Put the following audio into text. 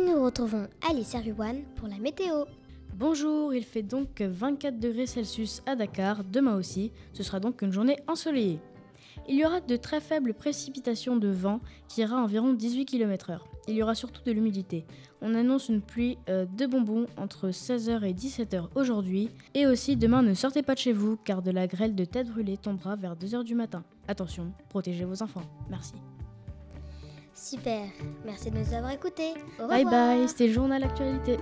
nous retrouvons Alice Everyone pour la météo. Bonjour, il fait donc 24 degrés Celsius à Dakar, demain aussi, ce sera donc une journée ensoleillée. Il y aura de très faibles précipitations de vent qui ira à environ 18 km/h. Il y aura surtout de l'humidité. On annonce une pluie euh, de bonbons entre 16h et 17h aujourd'hui. Et aussi demain ne sortez pas de chez vous car de la grêle de tête brûlée tombera vers 2h du matin. Attention, protégez vos enfants. Merci. Super, merci de nous avoir écoutés. Au Bye bye, c'était journal actualité.